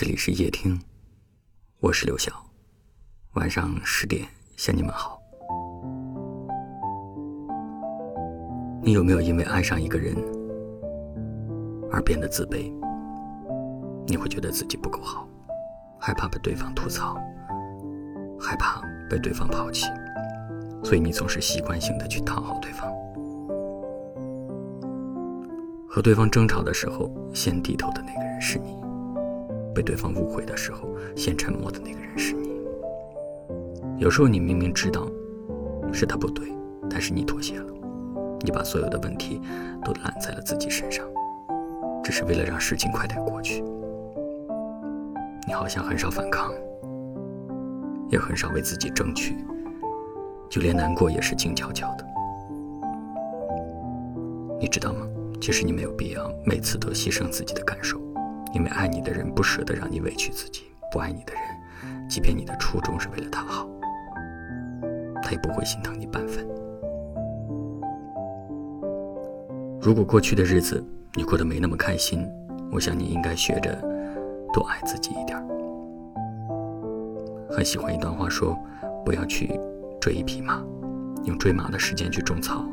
这里是夜听，我是刘晓。晚上十点向你们好。你有没有因为爱上一个人而变得自卑？你会觉得自己不够好，害怕被对方吐槽，害怕被对方抛弃，所以你总是习惯性的去讨好对方。和对方争吵的时候，先低头的那个人是你。被对方误会的时候，先沉默的那个人是你。有时候你明明知道是他不对，但是你妥协了，你把所有的问题都揽在了自己身上，只是为了让事情快点过去。你好像很少反抗，也很少为自己争取，就连难过也是静悄悄的。你知道吗？其实你没有必要每次都牺牲自己的感受。因为爱你的人不舍得让你委屈自己，不爱你的人，即便你的初衷是为了他好，他也不会心疼你半分。如果过去的日子你过得没那么开心，我想你应该学着多爱自己一点儿。很喜欢一段话说：不要去追一匹马，用追马的时间去种草，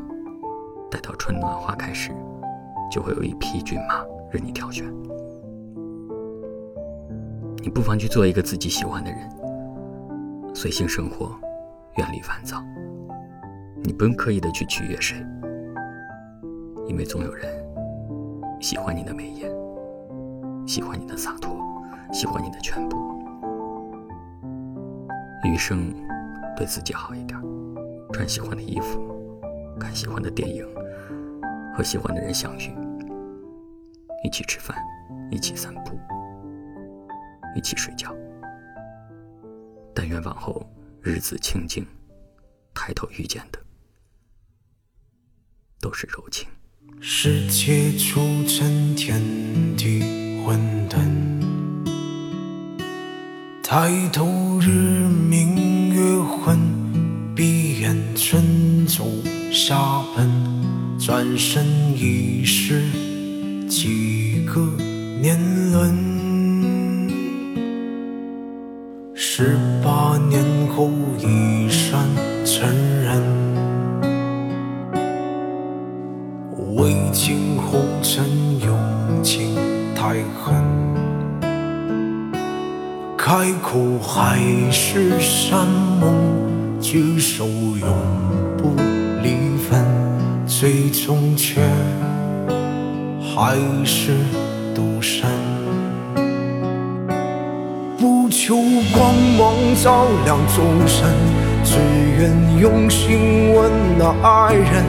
待到春暖花开时，就会有一匹骏马任你挑选。你不妨去做一个自己喜欢的人，随性生活，远离烦躁。你不用刻意的去取悦谁，因为总有人喜欢你的美颜，喜欢你的洒脱，喜欢你的全部。余生，对自己好一点，穿喜欢的衣服，看喜欢的电影，和喜欢的人相遇，一起吃饭，一起散步。一起睡觉，但愿往后日子清静，抬头遇见的都是柔情。世界初晨，天地混沌，抬头日明月昏，闭眼春走夏奔，转身已是几个年轮。十八年后，一山成人，未经红尘，用情太狠。开口还是山盟，举手永不离分，最终却还是独身。求光芒照亮众生，只愿用心温暖爱人。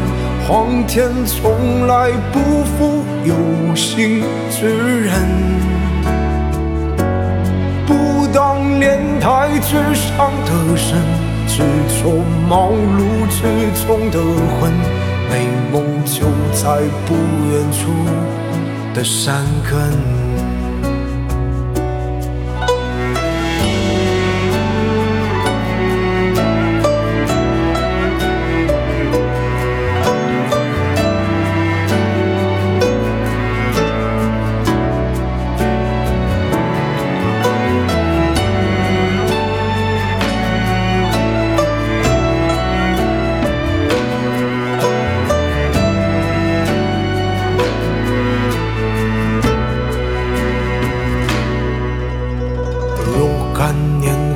皇天从来不负有心之人，不当莲台之上的神，只做茅庐之中的魂。美梦就在不远处的山根。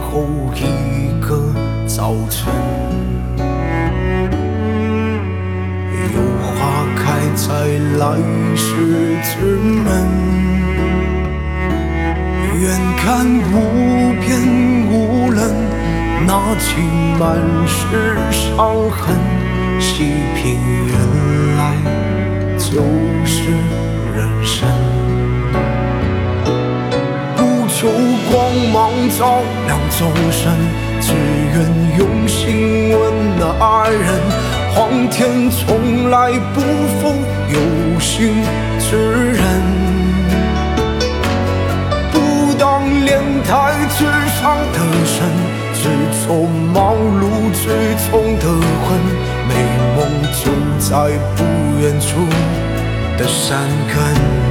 后一个早晨，有花开在来世之门。远看无边无棱，拿起满是伤痕。细品原来就是人生。求光芒照亮众生。只愿用心温暖爱人，皇天从来不负有心之人。不当莲台之上的神，只做茅庐之中的魂。美梦就在不远处的山根。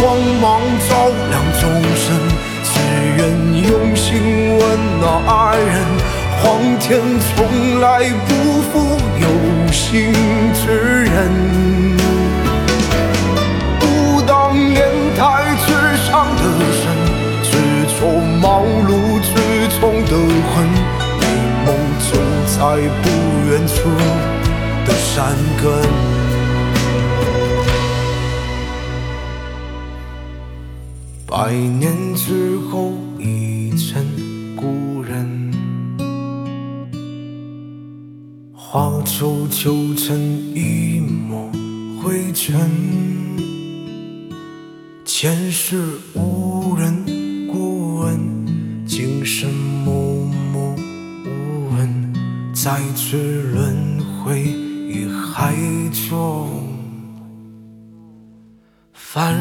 光芒照亮众生，只愿用心温暖爱人。皇天从来不负有心之人，不当年台之上的神，只做茅庐之中的魂，美梦就在不远处的山根。百年之后，已成故人。花皱旧成一抹灰尘。前世无人过问，今生默默无闻。再次轮回于海中，凡